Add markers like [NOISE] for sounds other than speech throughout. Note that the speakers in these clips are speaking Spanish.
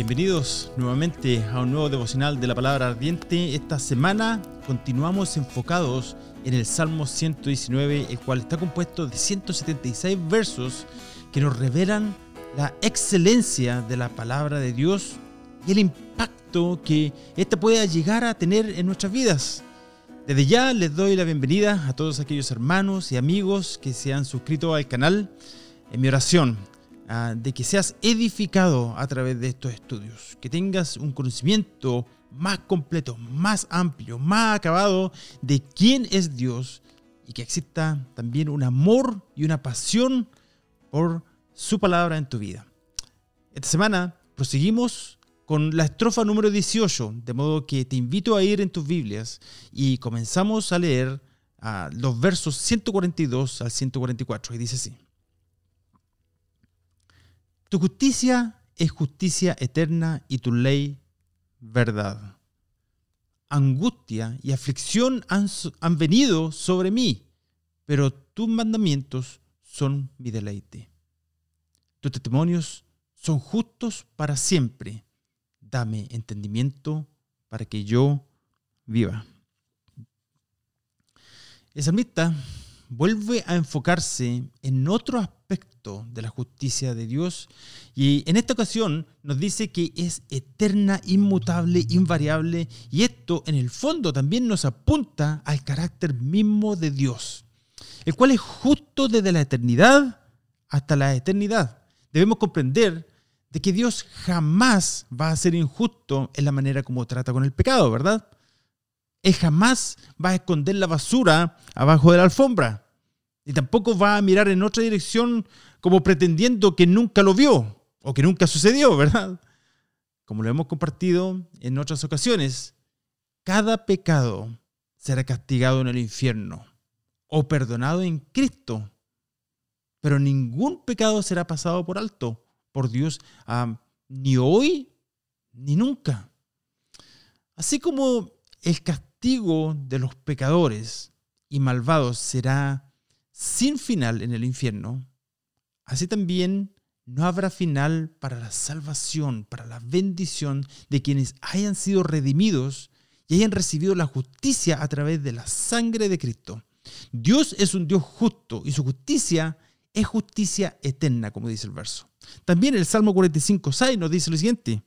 Bienvenidos nuevamente a un nuevo devocional de la palabra ardiente. Esta semana continuamos enfocados en el Salmo 119, el cual está compuesto de 176 versos que nos revelan la excelencia de la palabra de Dios y el impacto que ésta pueda llegar a tener en nuestras vidas. Desde ya les doy la bienvenida a todos aquellos hermanos y amigos que se han suscrito al canal. En mi oración Ah, de que seas edificado a través de estos estudios, que tengas un conocimiento más completo, más amplio, más acabado de quién es Dios y que exista también un amor y una pasión por su palabra en tu vida. Esta semana proseguimos con la estrofa número 18, de modo que te invito a ir en tus Biblias y comenzamos a leer ah, los versos 142 al 144 y dice así. Tu justicia es justicia eterna y tu ley verdad. Angustia y aflicción han, venido sobre mí, pero tus mandamientos son mi deleite. Tus testimonios son justos para siempre. Dame entendimiento para que yo viva. El salmista vuelve a enfocarse en otro aspecto de la justicia de Dios y en esta ocasión nos dice que es eterna, inmutable, invariable y esto en el fondo también nos apunta al carácter mismo de Dios, el cual es justo desde la eternidad hasta la eternidad. Debemos comprender de que Dios jamás va a ser injusto en la manera como trata con el pecado, ¿verdad? Él jamás va a esconder la basura abajo de la alfombra. Y tampoco va a mirar en otra dirección como pretendiendo que nunca lo vio o que nunca sucedió, ¿verdad? Como lo hemos compartido en otras ocasiones, cada pecado será castigado en el infierno o perdonado en Cristo. Pero ningún pecado será pasado por alto por Dios, ah, ni hoy ni nunca. Así como el castigo de los pecadores y malvados será sin final en el infierno, así también no habrá final para la salvación, para la bendición de quienes hayan sido redimidos y hayan recibido la justicia a través de la sangre de Cristo. Dios es un Dios justo y su justicia es justicia eterna, como dice el verso. También el Salmo 45, 6 nos dice lo siguiente.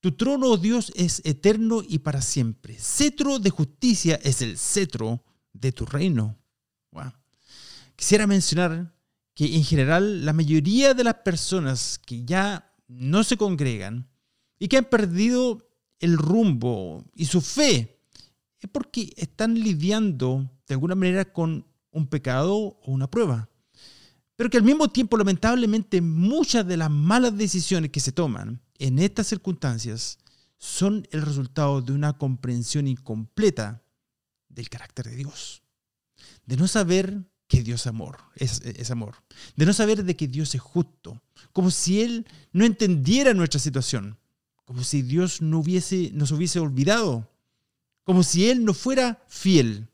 Tu trono, oh Dios, es eterno y para siempre. Cetro de justicia es el cetro de tu reino. Quisiera mencionar que en general la mayoría de las personas que ya no se congregan y que han perdido el rumbo y su fe es porque están lidiando de alguna manera con un pecado o una prueba. Pero que al mismo tiempo, lamentablemente, muchas de las malas decisiones que se toman en estas circunstancias son el resultado de una comprensión incompleta del carácter de Dios. De no saber que Dios es amor, es, amor. De no saber de que Dios es justo. Como si Él no entendiera nuestra situación. Como si Dios no hubiese, nos hubiese olvidado. Como si Él no fuera fiel.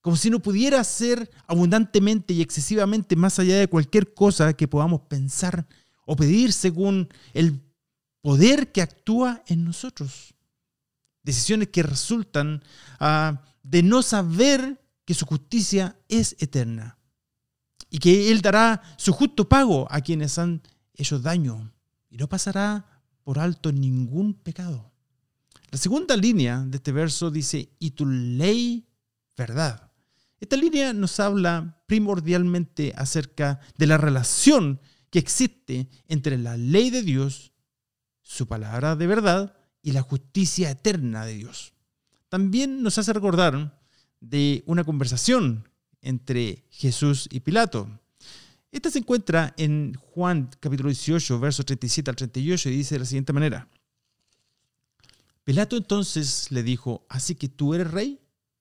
Como si no pudiera ser abundantemente y excesivamente más allá de cualquier cosa que podamos pensar o pedir según el poder que actúa en nosotros. Decisiones que resultan ah, de no saber que su justicia es eterna y que Él dará su justo pago a quienes han hecho daño y no pasará por alto ningún pecado. La segunda línea de este verso dice, y tu ley, verdad. Esta línea nos habla primordialmente acerca de la relación que existe entre la ley de Dios su palabra de verdad y la justicia eterna de Dios. También nos hace recordar de una conversación entre Jesús y Pilato. Esta se encuentra en Juan capítulo 18, versos 37 al 38 y dice de la siguiente manera. Pilato entonces le dijo, ¿así que tú eres rey?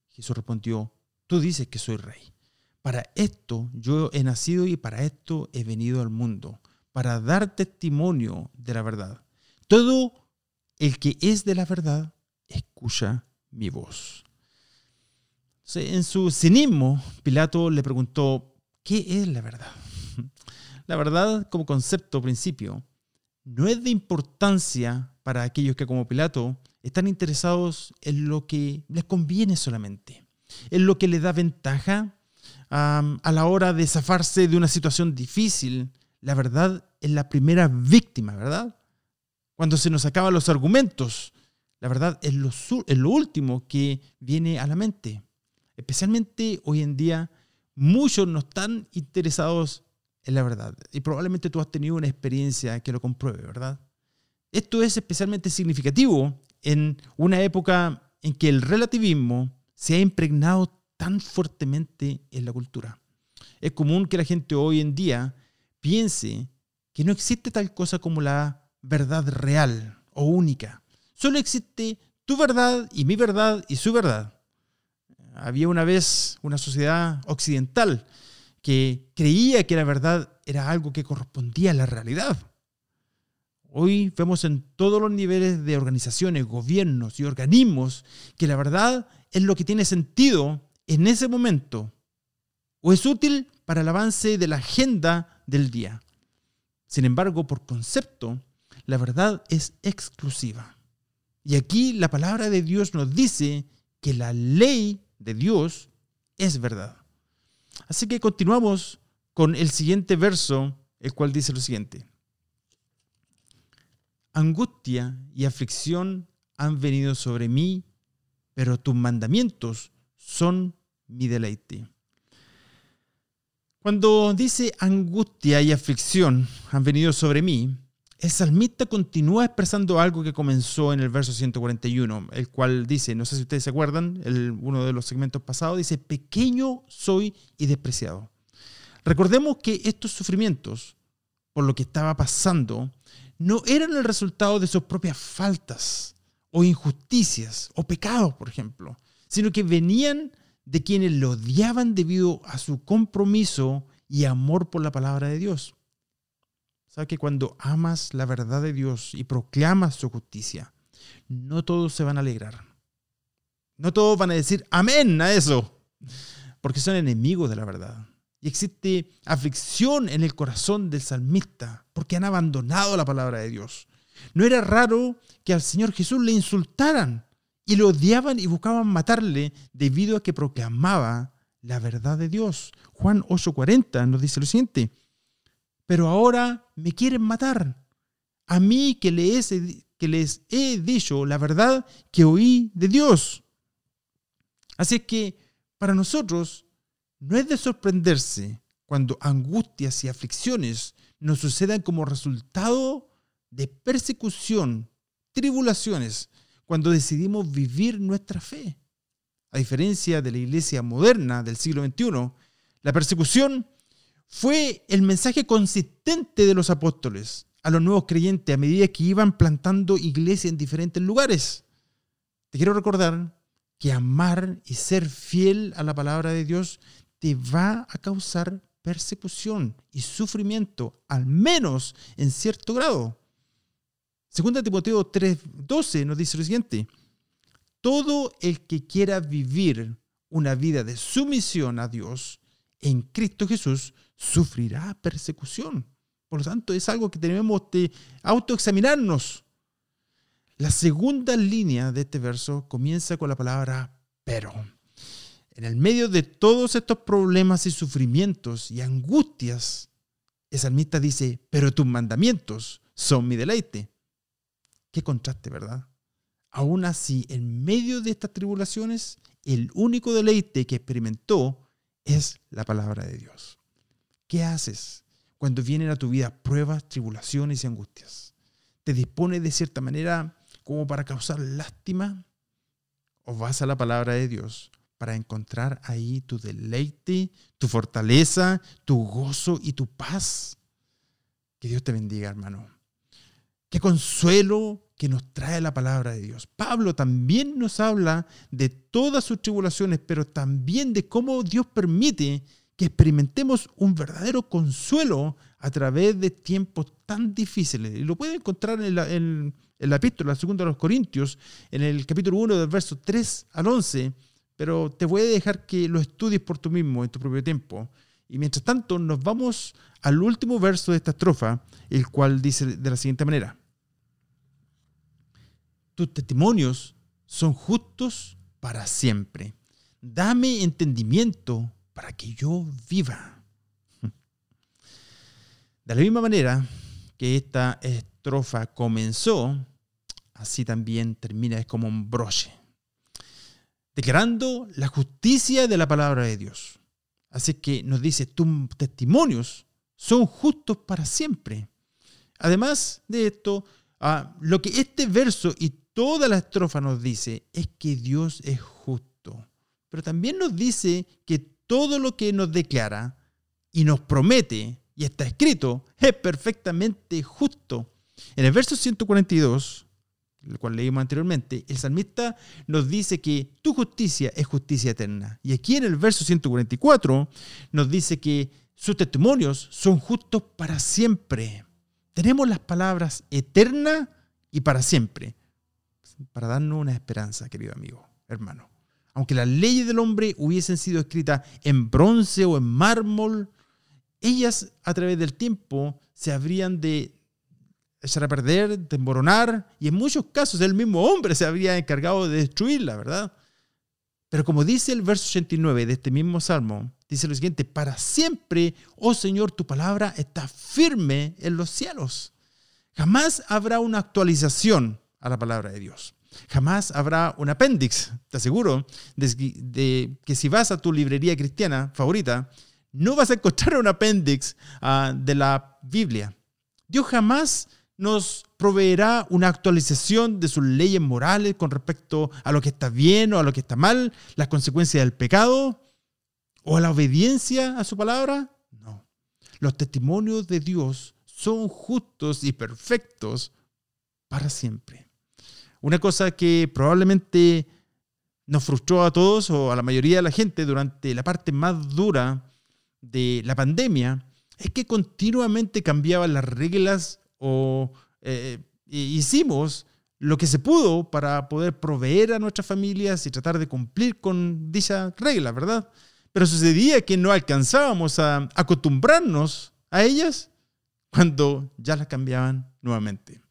Jesús respondió, tú dices que soy rey. Para esto yo he nacido y para esto he venido al mundo, para dar testimonio de la verdad. Todo el que es de la verdad escucha mi voz. En su cinismo, Pilato le preguntó, ¿qué es la verdad? [LAUGHS] La verdad como concepto, principio, no es de importancia para aquellos que como Pilato están interesados en lo que les conviene solamente, en lo que les da ventaja a la hora de zafarse de una situación difícil. La verdad es la primera víctima, ¿verdad? Cuando se nos acaban los argumentos, la verdad es lo, último que viene a la mente. Especialmente hoy en día, muchos no están interesados en la verdad. Y probablemente tú has tenido una experiencia que lo compruebe, ¿verdad? Esto es especialmente significativo en una época en que el relativismo se ha impregnado tan fuertemente en la cultura. Es común que la gente hoy en día piense que no existe tal cosa como la verdad real o única. Solo existe tu verdad y mi verdad y su verdad. Había una vez una sociedad occidental que creía que la verdad era algo que correspondía a la realidad. Hoy vemos en todos los niveles de organizaciones, gobiernos y organismos que la verdad es lo que tiene sentido en ese momento o es útil para el avance de la agenda del día. Sin embargo, por concepto, la verdad es exclusiva. Y aquí la palabra de Dios nos dice que la ley de Dios es verdad. Así que continuamos con el siguiente verso, el cual dice lo siguiente. Angustia y aflicción han venido sobre mí, pero tus mandamientos son mi deleite. Cuando dice angustia y aflicción han venido sobre mí, el salmista continúa expresando algo que comenzó en el verso 141, el cual dice, no sé si ustedes se acuerdan, uno de los segmentos pasados dice, pequeño soy y despreciado. Recordemos que estos sufrimientos, por lo que estaba pasando, no eran el resultado de sus propias faltas o injusticias o pecados, por ejemplo, sino que venían de quienes lo odiaban debido a su compromiso y amor por la palabra de Dios. ¿Sabe que cuando amas la verdad de Dios y proclamas su justicia, no todos se van a alegrar? No todos van a decir amén a eso, porque son enemigos de la verdad. Y existe aflicción en el corazón del salmista, porque han abandonado la palabra de Dios. No era raro que al Señor Jesús le insultaran y lo odiaban y buscaban matarle debido a que proclamaba la verdad de Dios. Juan 8:40 nos dice lo siguiente, pero ahora me quieren matar, a mí que les, que les he dicho la verdad que oí de Dios. Así es que para nosotros no es de sorprenderse cuando angustias y aflicciones nos sucedan como resultado de persecución, tribulaciones, cuando decidimos vivir nuestra fe. A diferencia de la iglesia moderna del siglo XXI, la persecución fue el mensaje consistente de los apóstoles a los nuevos creyentes a medida que iban plantando iglesias en diferentes lugares. Te quiero recordar que amar y ser fiel a la palabra de Dios te va a causar persecución y sufrimiento, al menos en cierto grado. Segunda Timoteo 3:12 nos dice lo siguiente, todo el que quiera vivir una vida de sumisión a Dios en Cristo Jesús sufrirá persecución. Por lo tanto, es algo que tenemos que autoexaminarnos. La segunda línea de este verso comienza con la palabra pero. En el medio de todos estos problemas y sufrimientos y angustias, el salmista dice, pero tus mandamientos son mi deleite. Qué contraste, ¿verdad? Aún así, en medio de estas tribulaciones, el único deleite que experimentó es la palabra de Dios. ¿Qué haces cuando vienen a tu vida pruebas, tribulaciones y angustias? ¿Te dispones de cierta manera como para causar lástima? ¿O vas a la palabra de Dios para encontrar ahí tu deleite, tu fortaleza, tu gozo y tu paz? Que Dios te bendiga, hermano. Qué consuelo que nos trae la palabra de Dios. Pablo también nos habla de todas sus tribulaciones, pero también de cómo Dios permite que experimentemos un verdadero consuelo a través de tiempos tan difíciles. Y lo pueden encontrar en la, en, la epístola, segunda de los Corintios, en el capítulo 1 del verso 3 al 11, pero te voy a dejar que lo estudies por tú mismo en tu propio tiempo Y mientras tanto, nos vamos al último verso de esta estrofa, el cual dice de la siguiente manera. Tus testimonios son justos para siempre. Dame entendimiento para que yo viva. De la misma manera que esta estrofa comenzó, así también termina, es como un broche, declarando la justicia de la palabra de Dios. Así que nos dice, tus testimonios son justos para siempre. Además de esto, ah, lo que este verso y toda la estrofa nos dice es que Dios es justo. Pero también nos dice que todo lo que nos declara y nos promete y está escrito es perfectamente justo. En el verso 142, el cual leímos anteriormente, el salmista nos dice que tu justicia es justicia eterna. Y aquí en el verso 144 nos dice que sus testimonios son justos para siempre. Tenemos las palabras eterna y para siempre, para darnos una esperanza, querido amigo, hermano. Aunque las leyes del hombre hubiesen sido escritas en bronce o en mármol, ellas a través del tiempo se habrían de echar a perder, desmoronar, y en muchos casos el mismo hombre se habría encargado de destruirla, ¿verdad? Pero como dice el verso 89 de este mismo salmo, dice lo siguiente, para siempre, oh Señor, tu palabra está firme en los cielos. Jamás habrá una actualización a la palabra de Dios. Jamás habrá un apéndice, te aseguro, de, que si vas a tu librería cristiana favorita, no vas a encontrar un apéndice ah, de la Biblia. Dios jamás nos proveerá una actualización de sus leyes morales con respecto a lo que está bien o a lo que está mal, las consecuencias del pecado o a la obediencia a su palabra. No. Los testimonios de Dios son justos y perfectos para siempre. Una cosa que probablemente nos frustró a todos o a la mayoría de la gente durante la parte más dura de la pandemia es que continuamente cambiaban las reglas o eh, hicimos lo que se pudo para poder proveer a nuestras familias y tratar de cumplir con dicha regla, ¿verdad? Pero sucedía que no alcanzábamos a acostumbrarnos a ellas cuando ya las cambiaban nuevamente.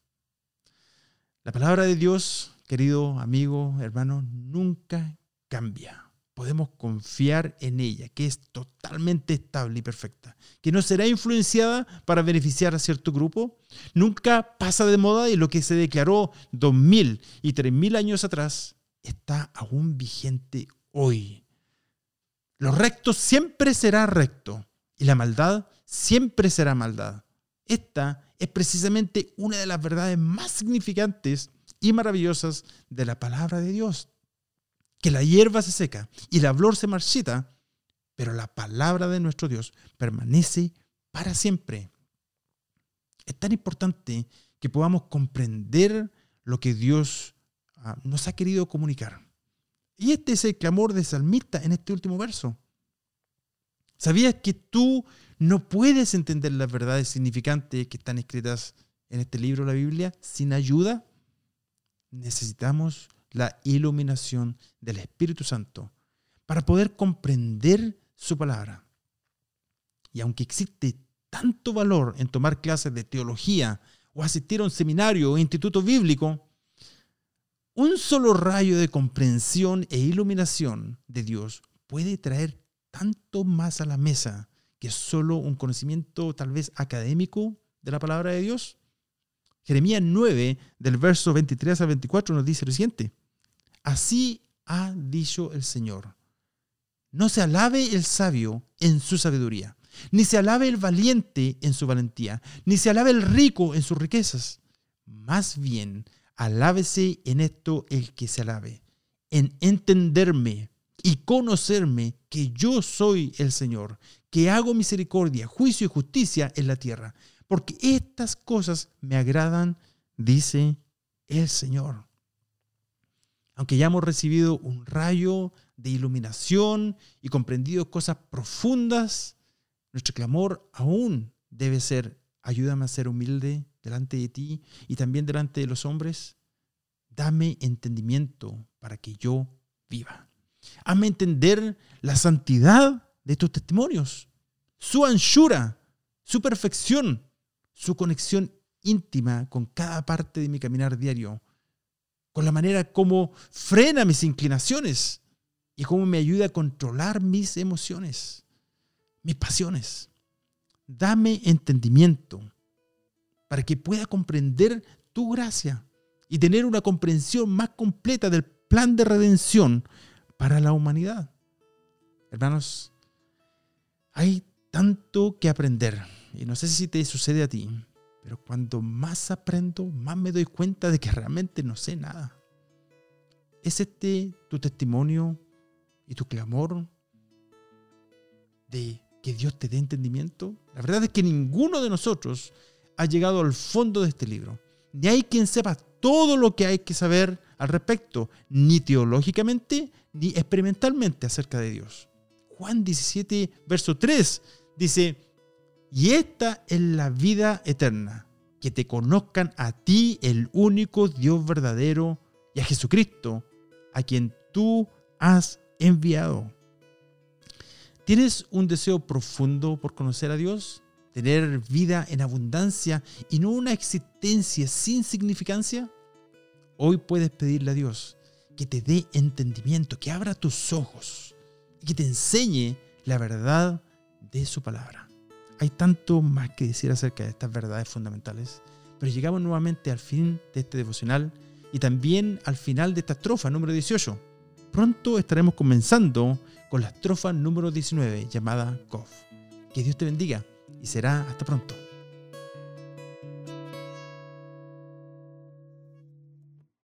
La palabra de Dios, querido amigo, hermano, nunca cambia podemos confiar en ella, que es totalmente estable y perfecta, que no será influenciada para beneficiar a cierto grupo, nunca pasa de moda y lo que se declaró 2000 y 3000 años atrás está aún vigente hoy. Lo recto siempre será recto y la maldad siempre será maldad. Esta es precisamente una de las verdades más significantes y maravillosas de la palabra de Dios que la hierba se seca y la flor se marchita, pero la palabra de nuestro Dios permanece para siempre. Es tan importante que podamos comprender lo que Dios ah, nos ha querido comunicar. Y este es el clamor de salmista en este último verso. ¿Sabías que tú no puedes entender las verdades significantes que están escritas en este libro, la Biblia, sin ayuda? Necesitamos la iluminación del Espíritu Santo para poder comprender su palabra. Y aunque existe tanto valor en tomar clases de teología o asistir a un seminario o instituto bíblico, un solo rayo de comprensión e iluminación de Dios puede traer tanto más a la mesa que solo un conocimiento tal vez académico de la palabra de Dios. Jeremías 9, del verso 23 al 24, nos dice lo siguiente. Así ha dicho el Señor. No se alabe el sabio en su sabiduría, ni se alabe el valiente en su valentía, ni se alabe el rico en sus riquezas. Más bien, alábese en esto el que se alabe, en entenderme y conocerme que yo soy el Señor, que hago misericordia, juicio y justicia en la tierra, porque estas cosas me agradan, dice el Señor aunque ya hemos recibido un rayo de iluminación y comprendido cosas profundas, nuestro clamor aún debe ser, ayúdame a ser humilde delante de ti y también delante de los hombres. Dame entendimiento para que yo viva. Hazme entender la santidad de tus testimonios. su anchura, su perfección, su conexión íntima con cada parte de mi caminar diario, con la manera como frena mis inclinaciones y cómo me ayuda a controlar mis emociones, mis pasiones. Dame entendimiento para que pueda comprender tu gracia y tener una comprensión más completa del plan de redención para la humanidad. Hermanos, hay tanto que aprender. Y no sé si te sucede a ti, pero cuando más aprendo, más me doy cuenta de que realmente no sé nada. ¿Es este tu testimonio y tu clamor de que Dios te dé entendimiento? La verdad es que ninguno de nosotros ha llegado al fondo de este libro. Ni hay quien sepa todo lo que hay que saber al respecto, ni teológicamente, ni experimentalmente acerca de Dios. Juan 17, verso 3 dice, y esta es la vida eterna, que te conozcan a ti, el único Dios verdadero, y a Jesucristo, a quien tú has enviado. ¿Tienes un deseo profundo por conocer a Dios? ¿Tener vida en abundancia y no una existencia sin significancia? Hoy puedes pedirle a Dios que te dé entendimiento, que abra tus ojos y que te enseñe la verdad de su palabra. Hay tanto más que decir acerca de estas verdades fundamentales, pero llegamos nuevamente al fin de este devocional y también al final de esta estrofa número 18. Pronto estaremos comenzando con la estrofa número 19 llamada Kof. Que Dios te bendiga y será hasta pronto.